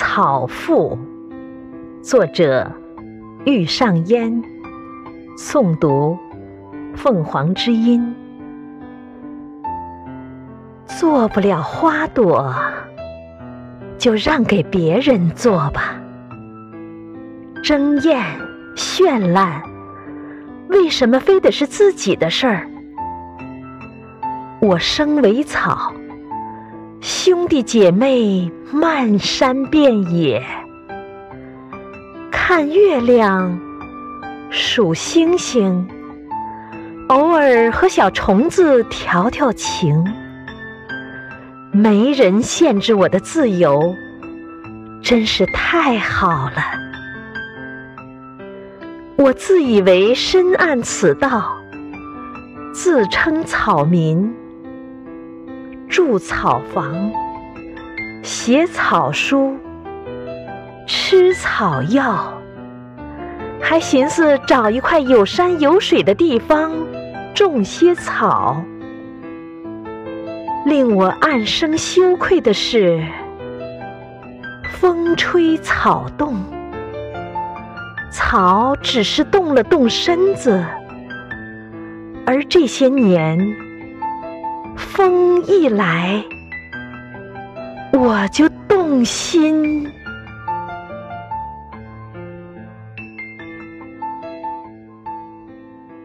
草赋》，作者玉上烟，诵读凤凰之音。做不了花朵，就让给别人做吧。争艳绚烂，为什么非得是自己的事儿？我生为草。兄弟姐妹漫山遍野，看月亮，数星星，偶尔和小虫子调调情。没人限制我的自由，真是太好了。我自以为深谙此道，自称草民。住草房，写草书，吃草药，还寻思找一块有山有水的地方种些草。令我暗生羞愧的是，风吹草动，草只是动了动身子，而这些年。风一来，我就动心。